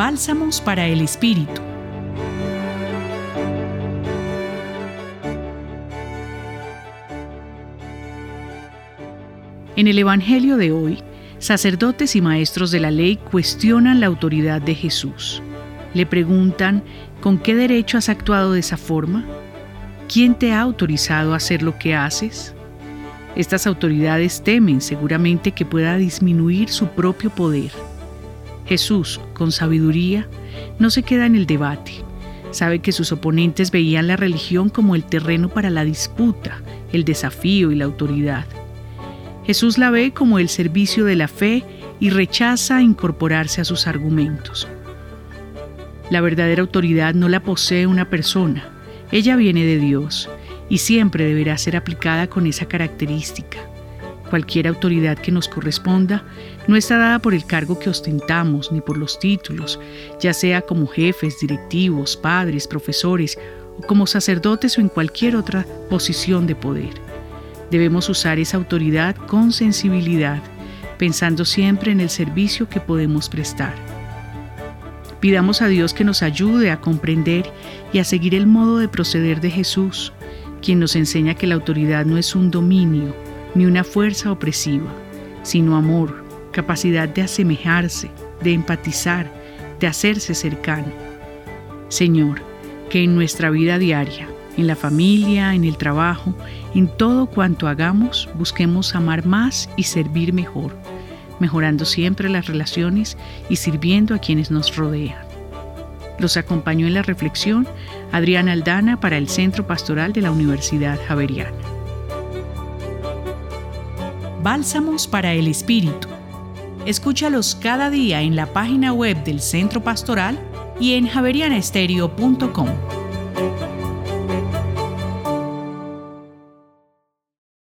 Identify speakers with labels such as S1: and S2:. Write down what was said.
S1: Bálsamos para el Espíritu. En el Evangelio de hoy, sacerdotes y maestros de la ley cuestionan la autoridad de Jesús. Le preguntan, ¿con qué derecho has actuado de esa forma? ¿Quién te ha autorizado a hacer lo que haces? Estas autoridades temen seguramente que pueda disminuir su propio poder. Jesús, con sabiduría, no se queda en el debate. Sabe que sus oponentes veían la religión como el terreno para la disputa, el desafío y la autoridad. Jesús la ve como el servicio de la fe y rechaza incorporarse a sus argumentos. La verdadera autoridad no la posee una persona, ella viene de Dios y siempre deberá ser aplicada con esa característica. Cualquier autoridad que nos corresponda no está dada por el cargo que ostentamos ni por los títulos, ya sea como jefes, directivos, padres, profesores o como sacerdotes o en cualquier otra posición de poder. Debemos usar esa autoridad con sensibilidad, pensando siempre en el servicio que podemos prestar. Pidamos a Dios que nos ayude a comprender y a seguir el modo de proceder de Jesús, quien nos enseña que la autoridad no es un dominio ni una fuerza opresiva, sino amor, capacidad de asemejarse, de empatizar, de hacerse cercano. Señor, que en nuestra vida diaria en la familia, en el trabajo, en todo cuanto hagamos, busquemos amar más y servir mejor, mejorando siempre las relaciones y sirviendo a quienes nos rodean. Los acompañó en la reflexión Adriana Aldana para el Centro Pastoral de la Universidad Javeriana. Bálsamos para el Espíritu. Escúchalos cada día en la página web del Centro Pastoral y en javerianestereo.com.